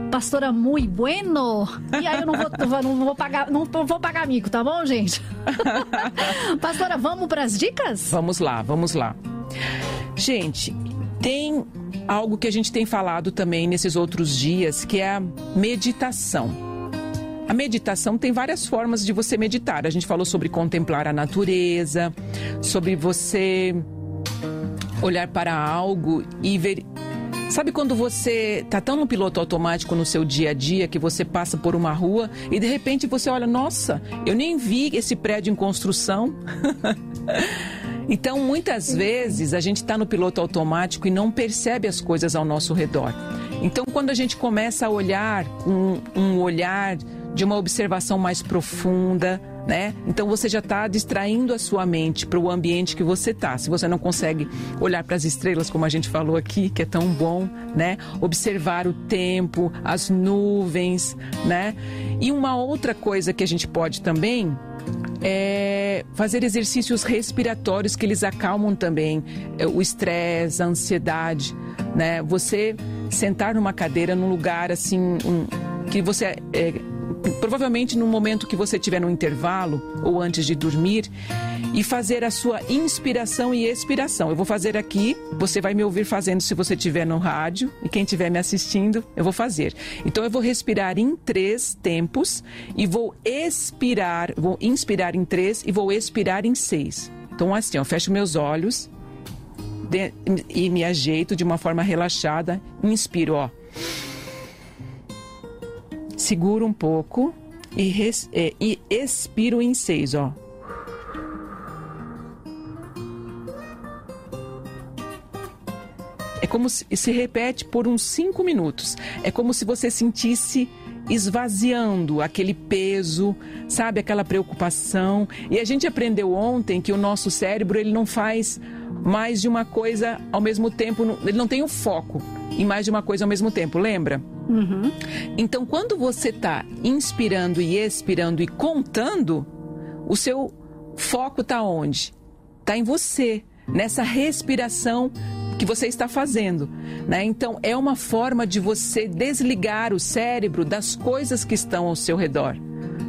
pastora muito bueno. E aí eu não vou, não vou pagar, não vou pagar amigo, tá bom, gente? pastora, vamos para as dicas? Vamos lá, vamos lá. Gente, tem algo que a gente tem falado também nesses outros dias, que é a meditação. A meditação tem várias formas de você meditar. A gente falou sobre contemplar a natureza, sobre você olhar para algo e ver. Sabe quando você tá tão no piloto automático no seu dia a dia que você passa por uma rua e de repente você olha, nossa, eu nem vi esse prédio em construção. Então, muitas vezes, a gente está no piloto automático e não percebe as coisas ao nosso redor. Então, quando a gente começa a olhar um, um olhar de uma observação mais profunda, né? Então você já está distraindo a sua mente para o ambiente que você está. Se você não consegue olhar para as estrelas, como a gente falou aqui, que é tão bom, né? Observar o tempo, as nuvens, né? E uma outra coisa que a gente pode também é fazer exercícios respiratórios que eles acalmam também é, o estresse, a ansiedade, né? Você sentar numa cadeira num lugar assim um, que você é, provavelmente no momento que você estiver no intervalo ou antes de dormir, e fazer a sua inspiração e expiração. Eu vou fazer aqui, você vai me ouvir fazendo se você estiver no rádio e quem estiver me assistindo, eu vou fazer. Então eu vou respirar em três tempos e vou expirar, vou inspirar em três e vou expirar em seis. Então assim, eu fecho meus olhos e me ajeito de uma forma relaxada, inspiro, ó seguro um pouco e, res, é, e expiro em seis, ó. É como se, se repete por uns cinco minutos. É como se você sentisse esvaziando aquele peso, sabe, aquela preocupação. E a gente aprendeu ontem que o nosso cérebro ele não faz mais de uma coisa ao mesmo tempo, ele não tem o foco em mais de uma coisa ao mesmo tempo, lembra? Uhum. Então, quando você está inspirando e expirando e contando, o seu foco está onde? Está em você, nessa respiração que você está fazendo. Né? Então, é uma forma de você desligar o cérebro das coisas que estão ao seu redor.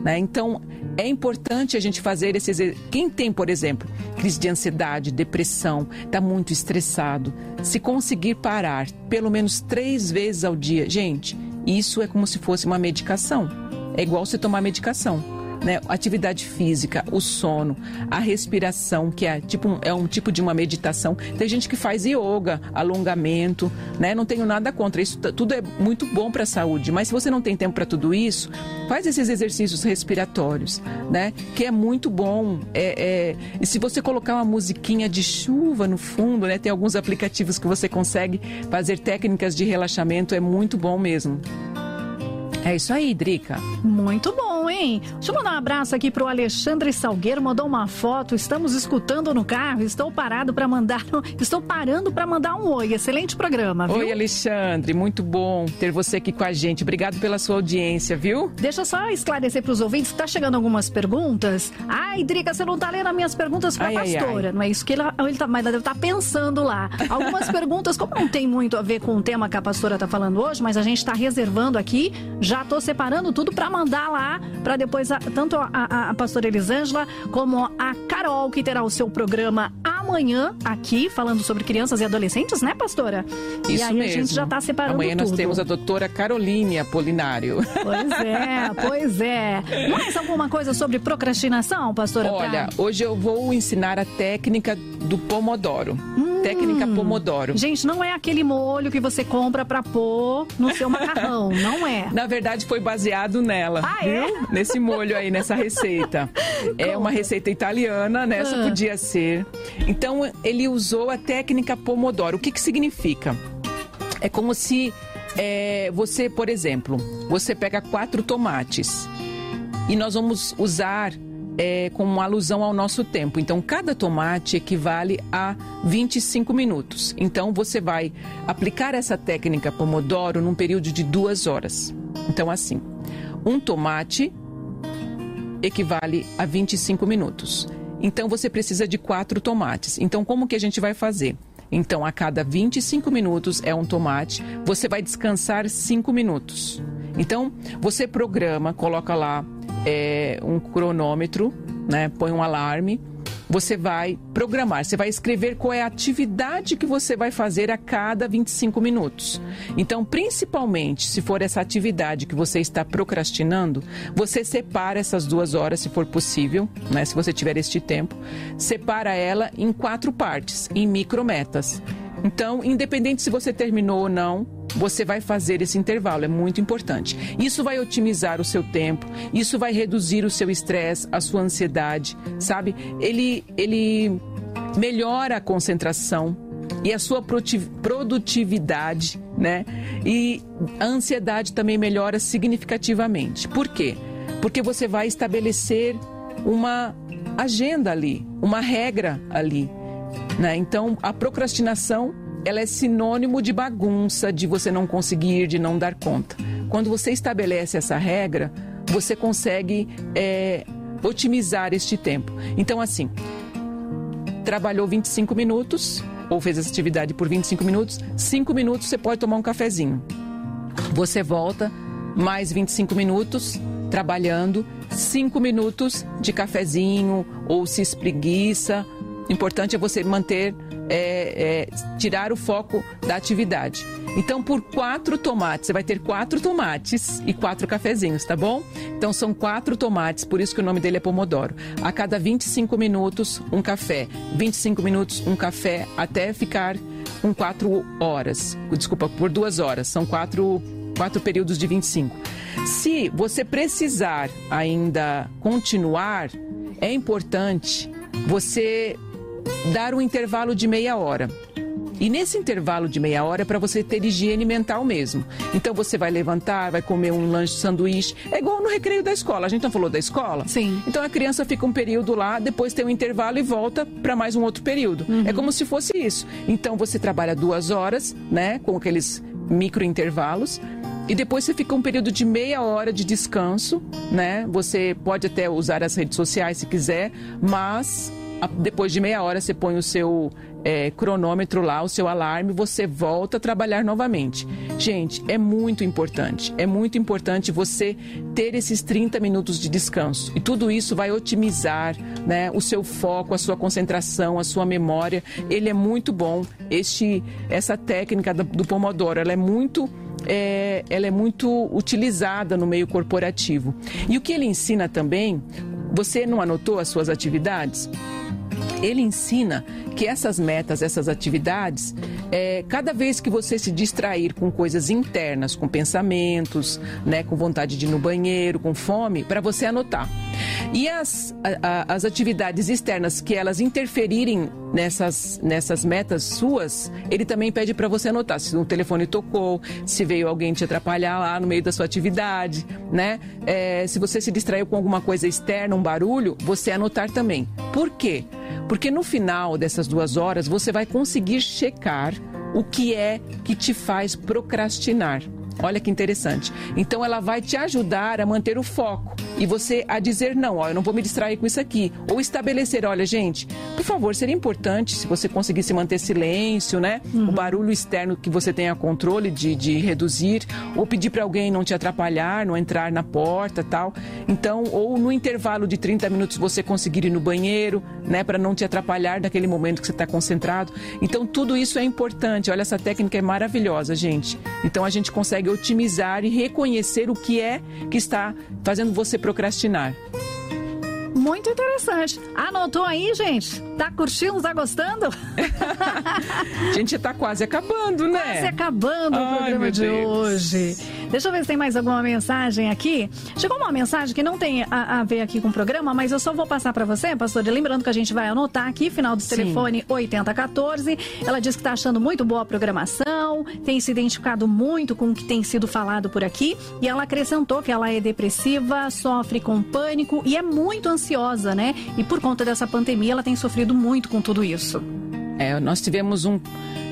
Né? Então, é importante a gente fazer esses. Quem tem, por exemplo, crise de ansiedade, depressão, está muito estressado, se conseguir parar pelo menos três vezes ao dia, gente, isso é como se fosse uma medicação. É igual você tomar medicação né? Atividade física, o sono, a respiração, que é tipo é um tipo de uma meditação. Tem gente que faz yoga, alongamento, né? Não tenho nada contra isso, tudo é muito bom para a saúde. Mas se você não tem tempo para tudo isso, faz esses exercícios respiratórios, né? Que é muito bom. É, é... E se você colocar uma musiquinha de chuva no fundo, né? Tem alguns aplicativos que você consegue fazer técnicas de relaxamento, é muito bom mesmo. É isso aí, Drica. Muito bom, hein? Deixa eu mandar um abraço aqui pro Alexandre Salgueiro, mandou uma foto. Estamos escutando no carro, estou parado para mandar, estou parando para mandar um oi. Excelente programa, viu? Oi, Alexandre, muito bom ter você aqui com a gente. Obrigado pela sua audiência, viu? Deixa eu só esclarecer para os ouvintes, tá chegando algumas perguntas. Ai, Drica, você não tá lendo as minhas perguntas para pastora, ai, ai. não é isso que ele, ele tá, mas ele tá pensando lá. Algumas perguntas, como não tem muito a ver com o tema que a pastora tá falando hoje, mas a gente está reservando aqui já tô separando tudo para mandar lá, para depois a, tanto a, a, a pastora Elisângela como a Carol, que terá o seu programa amanhã aqui, falando sobre crianças e adolescentes, né, pastora? Isso e aí mesmo. a gente já tá separando Amanhã tudo. nós temos a doutora Caroline Apolinário. Pois é, pois é. Mais alguma coisa sobre procrastinação, pastora? Olha, pra... hoje eu vou ensinar a técnica do Pomodoro. Hum, técnica Pomodoro. Gente, não é aquele molho que você compra para pôr no seu macarrão, não é. Na verdade, foi baseado nela, ah, é? viu? É? Nesse molho aí, nessa receita. é uma receita italiana, né? Essa ah. podia ser. Então, ele usou a técnica Pomodoro. O que, que significa? É como se é, você, por exemplo, você pega quatro tomates e nós vamos usar é, uma alusão ao nosso tempo. Então, cada tomate equivale a 25 minutos. Então, você vai aplicar essa técnica Pomodoro num período de duas horas. Então, assim, um tomate equivale a 25 minutos. Então você precisa de quatro tomates. Então como que a gente vai fazer? Então a cada 25 minutos é um tomate, você vai descansar 5 minutos. Então você programa, coloca lá é, um cronômetro, né? Põe um alarme você vai programar, você vai escrever qual é a atividade que você vai fazer a cada 25 minutos. Então, principalmente se for essa atividade que você está procrastinando, você separa essas duas horas, se for possível, né? Se você tiver este tempo, separa ela em quatro partes, em micrometas. Então, independente se você terminou ou não, você vai fazer esse intervalo, é muito importante. Isso vai otimizar o seu tempo, isso vai reduzir o seu estresse, a sua ansiedade, sabe? Ele, ele melhora a concentração e a sua produtividade, né? E a ansiedade também melhora significativamente. Por quê? Porque você vai estabelecer uma agenda ali, uma regra ali. Né? Então, a procrastinação ela é sinônimo de bagunça, de você não conseguir, de não dar conta. Quando você estabelece essa regra, você consegue é, otimizar este tempo. Então, assim, trabalhou 25 minutos, ou fez essa atividade por 25 minutos, 5 minutos você pode tomar um cafezinho. Você volta, mais 25 minutos trabalhando, 5 minutos de cafezinho, ou se espreguiça. Importante é você manter é, é, tirar o foco da atividade. Então, por quatro tomates, você vai ter quatro tomates e quatro cafezinhos, tá bom? Então, são quatro tomates, por isso que o nome dele é Pomodoro. A cada 25 minutos, um café. 25 minutos, um café, até ficar com quatro horas. Desculpa, por duas horas. São quatro, quatro períodos de 25. Se você precisar ainda continuar, é importante você dar um intervalo de meia hora. E nesse intervalo de meia hora é para você ter higiene mental mesmo. Então você vai levantar, vai comer um lanche sanduíche. É igual no recreio da escola. A gente não falou da escola? Sim. Então a criança fica um período lá, depois tem um intervalo e volta para mais um outro período. Uhum. É como se fosse isso. Então você trabalha duas horas, né? Com aqueles micro intervalos. E depois você fica um período de meia hora de descanso, né? Você pode até usar as redes sociais se quiser, mas depois de meia hora você põe o seu é, cronômetro lá, o seu alarme, você volta a trabalhar novamente. Gente, é muito importante, é muito importante você ter esses 30 minutos de descanso. E tudo isso vai otimizar né, o seu foco, a sua concentração, a sua memória. Ele é muito bom. Este, essa técnica do, do Pomodoro, ela é muito é, ela é muito utilizada no meio corporativo. E o que ele ensina também, você não anotou as suas atividades? Ele ensina que essas metas, essas atividades, é, cada vez que você se distrair com coisas internas, com pensamentos, né, com vontade de ir no banheiro, com fome, para você anotar. E as, a, as atividades externas que elas interferirem nessas, nessas metas suas, ele também pede para você anotar se o telefone tocou, se veio alguém te atrapalhar lá no meio da sua atividade, né? É, se você se distraiu com alguma coisa externa, um barulho, você anotar também. Por quê? Porque no final dessas duas horas você vai conseguir checar o que é que te faz procrastinar. Olha que interessante. Então ela vai te ajudar a manter o foco e você a dizer não, ó, eu não vou me distrair com isso aqui, ou estabelecer, olha, gente, por favor, seria importante se você conseguisse manter silêncio, né? Uhum. O barulho externo que você tenha controle de, de reduzir, ou pedir para alguém não te atrapalhar, não entrar na porta, tal. Então, ou no intervalo de 30 minutos você conseguir ir no banheiro, né, para não te atrapalhar naquele momento que você está concentrado. Então, tudo isso é importante. Olha, essa técnica é maravilhosa, gente. Então, a gente consegue otimizar e reconhecer o que é que está fazendo você procrastinar. Muito interessante. Anotou aí, gente? Tá curtindo? Tá gostando? a gente tá quase acabando, né? Quase acabando Ai, o programa de Deus. hoje. Deixa eu ver se tem mais alguma mensagem aqui. Chegou uma mensagem que não tem a, a ver aqui com o programa, mas eu só vou passar para você, pastor. Lembrando que a gente vai anotar aqui, final do Sim. telefone 8014. Ela diz que tá achando muito boa a programação, tem se identificado muito com o que tem sido falado por aqui. E ela acrescentou que ela é depressiva, sofre com pânico e é muito ansiosa, né? E por conta dessa pandemia, ela tem sofrido muito com tudo isso. É, nós tivemos um,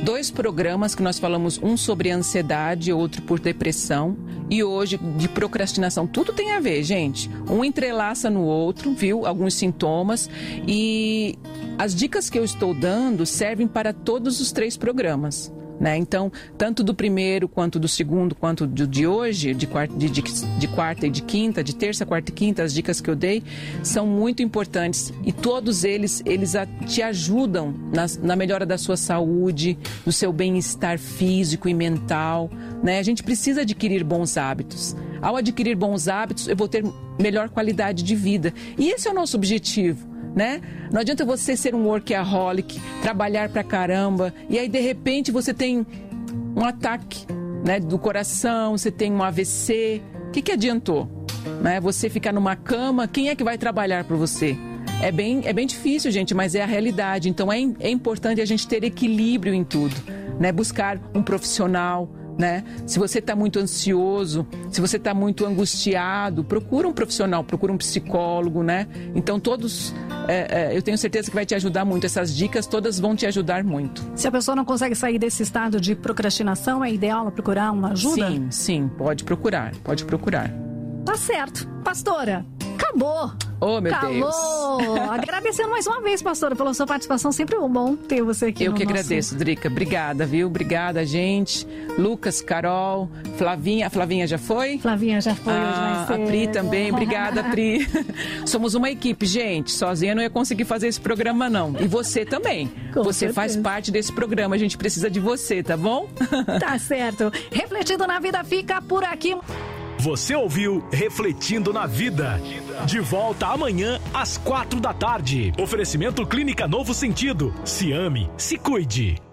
dois programas que nós falamos, um sobre ansiedade, outro por depressão, e hoje de procrastinação. Tudo tem a ver, gente. Um entrelaça no outro, viu? Alguns sintomas. E as dicas que eu estou dando servem para todos os três programas. Né? Então, tanto do primeiro, quanto do segundo, quanto do de hoje, de quarta, de, de, de quarta e de quinta, de terça, quarta e quinta, as dicas que eu dei são muito importantes e todos eles, eles a, te ajudam na, na melhora da sua saúde, do seu bem-estar físico e mental. Né? A gente precisa adquirir bons hábitos. Ao adquirir bons hábitos, eu vou ter melhor qualidade de vida. E esse é o nosso objetivo né? Não adianta você ser um workaholic, trabalhar pra caramba e aí de repente você tem um ataque, né, do coração, você tem um AVC. O que que adiantou? Né? Você ficar numa cama, quem é que vai trabalhar para você? É bem, é bem difícil, gente, mas é a realidade. Então é, é importante a gente ter equilíbrio em tudo, né? Buscar um profissional, né? Se você está muito ansioso, se você está muito angustiado, procura um profissional, procura um psicólogo, né? Então todos, é, é, eu tenho certeza que vai te ajudar muito. Essas dicas todas vão te ajudar muito. Se a pessoa não consegue sair desse estado de procrastinação, é ideal procurar uma ajuda? Sim, sim, pode procurar, pode procurar. Tá certo. Pastora, acabou. Oh, meu Calou. Deus. Agradecendo mais uma vez, pastora, pela sua participação. Sempre um bom ter você aqui. Eu que nosso... agradeço, Drica. Obrigada, viu? Obrigada, gente. Lucas, Carol, Flavinha. A Flavinha já foi? Flavinha já foi. Ah, a Pri também. Obrigada, Pri. Somos uma equipe, gente. Sozinha não ia conseguir fazer esse programa, não. E você também. Com você certeza. faz parte desse programa. A gente precisa de você, tá bom? Tá certo. Refletindo na vida fica por aqui. Você ouviu Refletindo na Vida. De volta amanhã às quatro da tarde. Oferecimento Clínica Novo Sentido. Se ame, se cuide.